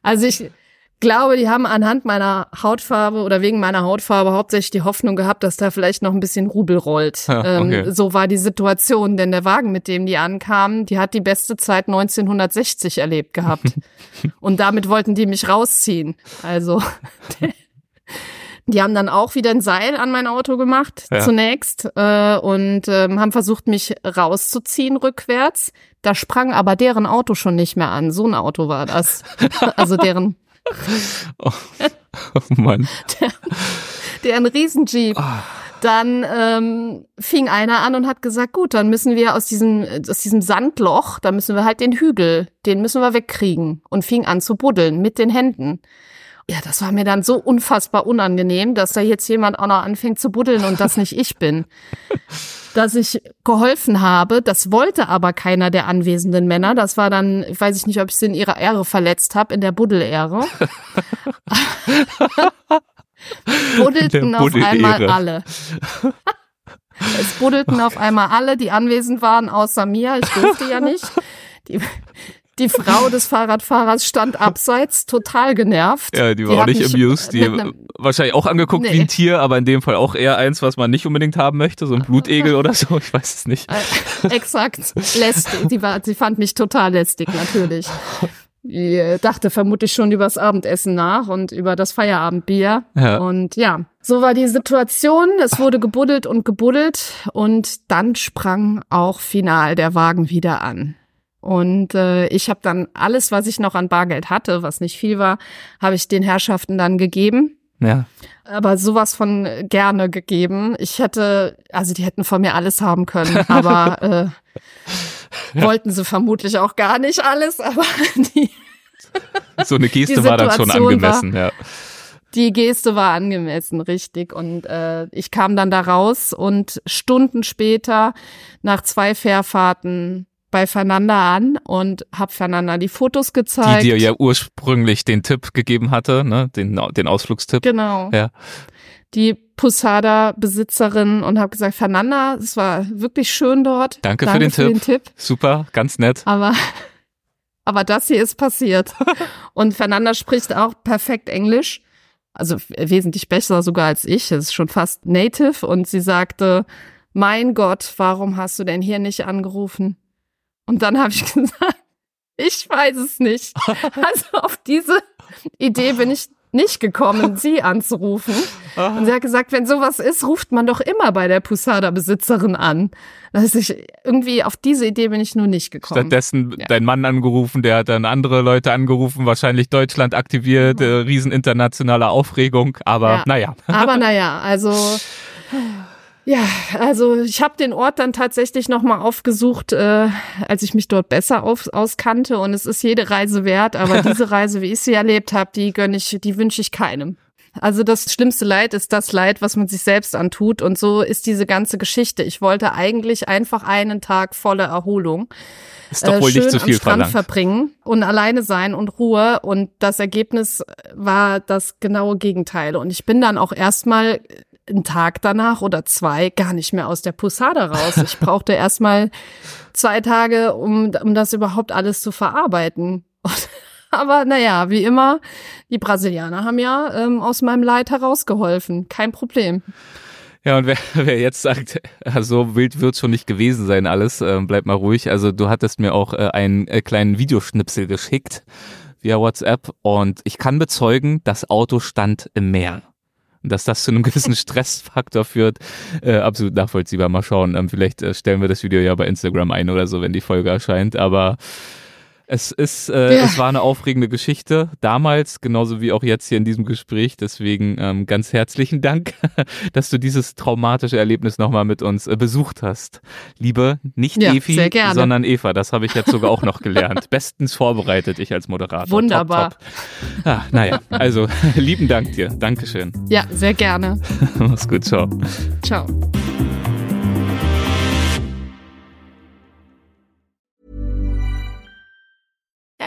Also ich, glaube, die haben anhand meiner Hautfarbe oder wegen meiner Hautfarbe hauptsächlich die Hoffnung gehabt, dass da vielleicht noch ein bisschen Rubel rollt. Ja, okay. ähm, so war die Situation, denn der Wagen, mit dem die ankamen, die hat die beste Zeit 1960 erlebt gehabt. [laughs] Und damit wollten die mich rausziehen. Also [laughs] die haben dann auch wieder ein Seil an mein Auto gemacht, ja. zunächst, äh, und ähm, haben versucht, mich rauszuziehen rückwärts. Da sprang aber deren Auto schon nicht mehr an. So ein Auto war das. [laughs] also deren oh, oh Mann. [laughs] Der, der ein Riesenjeep. Oh. Dann ähm, fing einer an und hat gesagt, gut, dann müssen wir aus diesem, aus diesem Sandloch, da müssen wir halt den Hügel, den müssen wir wegkriegen. Und fing an zu buddeln mit den Händen. Ja, das war mir dann so unfassbar unangenehm, dass da jetzt jemand auch noch anfängt zu buddeln und das nicht ich bin. [laughs] dass ich geholfen habe. Das wollte aber keiner der anwesenden Männer. Das war dann, ich weiß ich nicht, ob ich sie in ihrer Ehre verletzt habe, in der Buddel-Ehre. [laughs] buddelten auf einmal alle. [laughs] es buddelten auf einmal alle, die anwesend waren, außer mir. Ich durfte ja nicht. Die, die Frau des Fahrradfahrers stand abseits, total genervt. Ja, die war die auch nicht amused. Die wahrscheinlich auch angeguckt nee. wie ein Tier, aber in dem Fall auch eher eins, was man nicht unbedingt haben möchte, so ein Blutegel oder so. Ich weiß es nicht. Äh, exakt. Lästig. Die, war, die fand mich total lästig, natürlich. Die äh, dachte vermutlich schon über das Abendessen nach und über das Feierabendbier. Ja. Und ja, so war die Situation. Es wurde gebuddelt und gebuddelt und dann sprang auch final der Wagen wieder an. Und äh, ich habe dann alles, was ich noch an Bargeld hatte, was nicht viel war, habe ich den Herrschaften dann gegeben. Ja. Aber sowas von gerne gegeben. Ich hätte, also die hätten von mir alles haben können, [laughs] aber äh, wollten sie vermutlich auch gar nicht alles, [laughs] aber die [laughs] So eine Geste war dann schon angemessen, war, ja. Die Geste war angemessen, richtig. Und äh, ich kam dann da raus und Stunden später, nach zwei Fährfahrten, bei Fernanda an und habe Fernanda die Fotos gezeigt. Die dir ja ursprünglich den Tipp gegeben hatte, ne, den, den Ausflugstipp. Genau. Ja. Die Posada-Besitzerin und habe gesagt, Fernanda, es war wirklich schön dort. Danke, Danke für, den, für Tipp. den Tipp. Super, ganz nett. Aber [laughs] aber das hier ist passiert. [laughs] und Fernanda spricht auch perfekt Englisch. Also wesentlich besser sogar als ich. Es ist schon fast native. Und sie sagte, mein Gott, warum hast du denn hier nicht angerufen? Und dann habe ich [laughs] gesagt, ich weiß es nicht. [laughs] Also auf diese Idee bin ich nicht gekommen, sie anzurufen. Und sie hat gesagt, wenn sowas ist, ruft man doch immer bei der Pusada-Besitzerin an. Das ist irgendwie auf diese Idee bin ich nur nicht gekommen. Stattdessen ja. dein Mann angerufen, der hat dann andere Leute angerufen, wahrscheinlich Deutschland aktiviert, mhm. riesen internationale Aufregung, aber ja. naja. Aber naja, also [laughs] ja, also ich habe den Ort dann tatsächlich nochmal aufgesucht, äh, als ich mich dort besser auf, auskannte. Und es ist jede Reise wert, aber [laughs] diese Reise, wie ich sie erlebt habe, die gönn ich, die wünsche ich keinem. Also das schlimmste Leid ist das Leid, was man sich selbst antut. Und so ist diese ganze Geschichte. Ich wollte eigentlich einfach einen Tag voller Erholung. Ist doch wohl äh, nicht zu viel am Strand verlangt. verbringen und alleine sein und Ruhe. Und das Ergebnis war das genaue Gegenteil. Und ich bin dann auch erstmal einen Tag danach oder zwei gar nicht mehr aus der Posada raus. Ich [laughs] brauchte erstmal zwei Tage, um, um das überhaupt alles zu verarbeiten. [laughs] Aber naja, wie immer, die Brasilianer haben ja ähm, aus meinem Leid herausgeholfen. Kein Problem. Ja, und wer, [laughs] wer jetzt sagt, so wild wird schon nicht gewesen sein alles, äh, bleib mal ruhig. Also du hattest mir auch äh, einen äh, kleinen Videoschnipsel geschickt via WhatsApp und ich kann bezeugen, das Auto stand im Meer. Dass das zu einem [laughs] gewissen Stressfaktor führt, äh, absolut nachvollziehbar. Mal schauen. Ähm, vielleicht äh, stellen wir das Video ja bei Instagram ein oder so, wenn die Folge erscheint. Aber es ist, äh, ja. es war eine aufregende Geschichte damals, genauso wie auch jetzt hier in diesem Gespräch. Deswegen ähm, ganz herzlichen Dank, [laughs] dass du dieses traumatische Erlebnis nochmal mit uns äh, besucht hast. Liebe, nicht ja, Efi, sondern Eva. Das habe ich jetzt sogar auch noch gelernt. [laughs] Bestens vorbereitet, ich als Moderator. Wunderbar. Top, top. Ah, naja, also [laughs] lieben Dank dir. Dankeschön. Ja, sehr gerne. Mach's gut, ciao. Ciao.